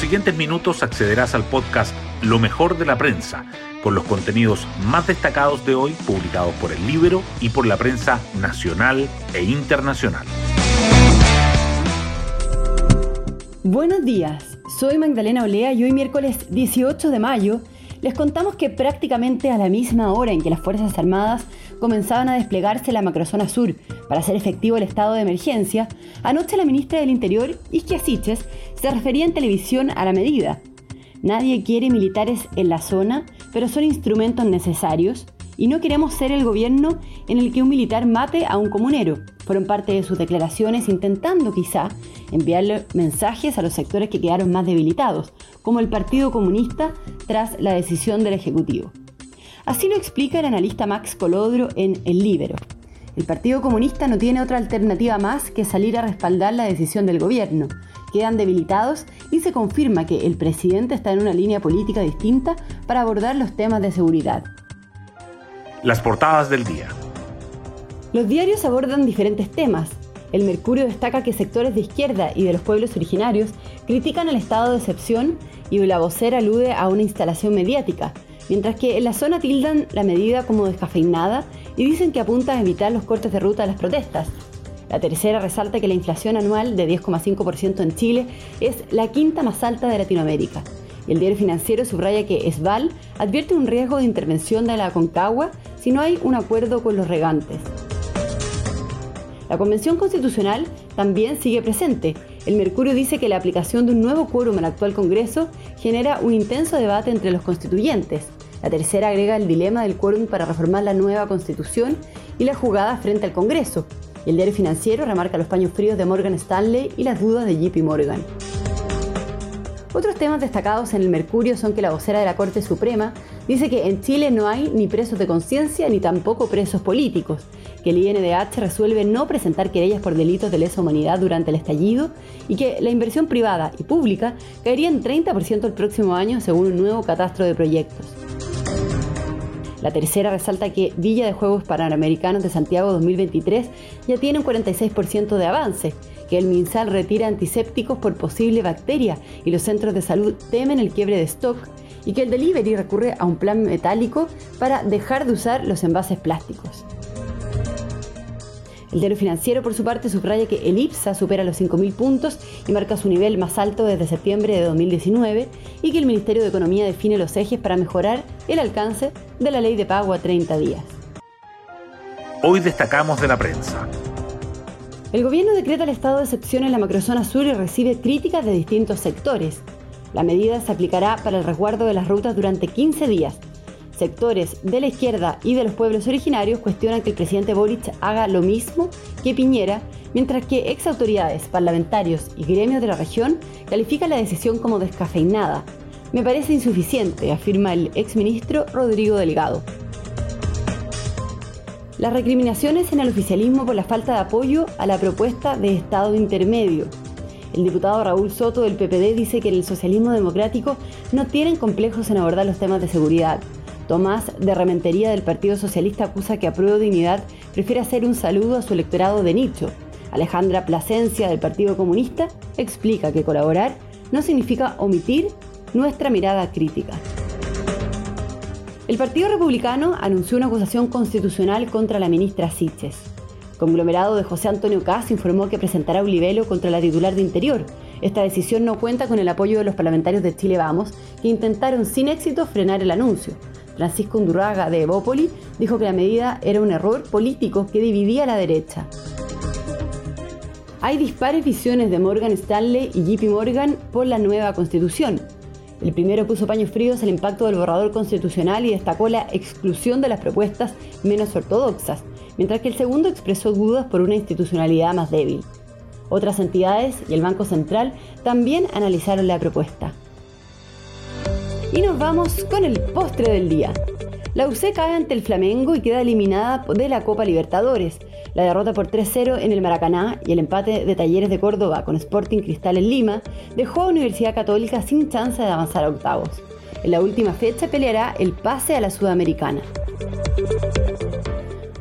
siguientes minutos accederás al podcast Lo mejor de la prensa, con los contenidos más destacados de hoy publicados por el libro y por la prensa nacional e internacional. Buenos días, soy Magdalena Olea y hoy miércoles 18 de mayo les contamos que prácticamente a la misma hora en que las Fuerzas Armadas comenzaban a desplegarse la macrozona sur para hacer efectivo el estado de emergencia, anoche la ministra del Interior, Isquia Siches, se refería en televisión a la medida. Nadie quiere militares en la zona, pero son instrumentos necesarios y no queremos ser el gobierno en el que un militar mate a un comunero. Fueron parte de sus declaraciones intentando quizá enviarle mensajes a los sectores que quedaron más debilitados, como el Partido Comunista tras la decisión del Ejecutivo. Así lo explica el analista Max Colodro en El Libero. El Partido Comunista no tiene otra alternativa más que salir a respaldar la decisión del gobierno. Quedan debilitados y se confirma que el presidente está en una línea política distinta para abordar los temas de seguridad. Las portadas del día. Los diarios abordan diferentes temas. El Mercurio destaca que sectores de izquierda y de los pueblos originarios critican el estado de excepción y la vocera alude a una instalación mediática, mientras que en la zona tildan la medida como descafeinada y dicen que apunta a evitar los cortes de ruta de las protestas. La tercera resalta que la inflación anual de 10,5% en Chile es la quinta más alta de Latinoamérica. El diario financiero subraya que ESVAL advierte un riesgo de intervención de la Concagua si no hay un acuerdo con los regantes. La Convención Constitucional también sigue presente. El Mercurio dice que la aplicación de un nuevo quórum al actual Congreso genera un intenso debate entre los constituyentes. La tercera agrega el dilema del quórum para reformar la nueva Constitución y la jugada frente al Congreso. el diario financiero remarca los paños fríos de Morgan Stanley y las dudas de JP Morgan. Otros temas destacados en el Mercurio son que la vocera de la Corte Suprema dice que en Chile no hay ni presos de conciencia ni tampoco presos políticos, que el INDH resuelve no presentar querellas por delitos de lesa humanidad durante el estallido y que la inversión privada y pública caería en 30% el próximo año según un nuevo catastro de proyectos. La tercera resalta que Villa de Juegos Panamericanos de Santiago 2023 ya tiene un 46% de avance que el MinSal retira antisépticos por posible bacteria y los centros de salud temen el quiebre de stock y que el delivery recurre a un plan metálico para dejar de usar los envases plásticos. El diario financiero, por su parte, subraya que el IPSA supera los 5.000 puntos y marca su nivel más alto desde septiembre de 2019 y que el Ministerio de Economía define los ejes para mejorar el alcance de la ley de pago a 30 días. Hoy destacamos de la prensa. El gobierno decreta el estado de excepción en la macrozona sur y recibe críticas de distintos sectores. La medida se aplicará para el resguardo de las rutas durante 15 días. Sectores de la izquierda y de los pueblos originarios cuestionan que el presidente Boric haga lo mismo que Piñera, mientras que ex autoridades, parlamentarios y gremios de la región califican la decisión como descafeinada. Me parece insuficiente, afirma el exministro Rodrigo Delgado las recriminaciones en el oficialismo por la falta de apoyo a la propuesta de Estado intermedio. El diputado Raúl Soto del PPD dice que en el socialismo democrático no tienen complejos en abordar los temas de seguridad. Tomás de Rementería del Partido Socialista acusa que a prueba dignidad prefiere hacer un saludo a su electorado de nicho. Alejandra Plasencia del Partido Comunista explica que colaborar no significa omitir nuestra mirada crítica. El Partido Republicano anunció una acusación constitucional contra la ministra Siches. conglomerado de José Antonio Cas informó que presentará un libelo contra la titular de Interior. Esta decisión no cuenta con el apoyo de los parlamentarios de Chile Vamos, que intentaron sin éxito frenar el anuncio. Francisco Undurraga de Evópoli dijo que la medida era un error político que dividía a la derecha. Hay dispares visiones de Morgan Stanley y JP Morgan por la nueva constitución. El primero puso paños fríos al impacto del borrador constitucional y destacó la exclusión de las propuestas menos ortodoxas, mientras que el segundo expresó dudas por una institucionalidad más débil. Otras entidades y el Banco Central también analizaron la propuesta. Y nos vamos con el postre del día. La UC cae ante el Flamengo y queda eliminada de la Copa Libertadores. La derrota por 3-0 en el Maracaná y el empate de Talleres de Córdoba con Sporting Cristal en Lima dejó a Universidad Católica sin chance de avanzar a octavos. En la última fecha peleará el pase a la Sudamericana.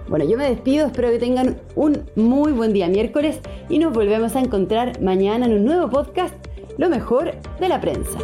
Bueno, yo me despido, espero que tengan un muy buen día miércoles y nos volvemos a encontrar mañana en un nuevo podcast lo mejor de la prensa.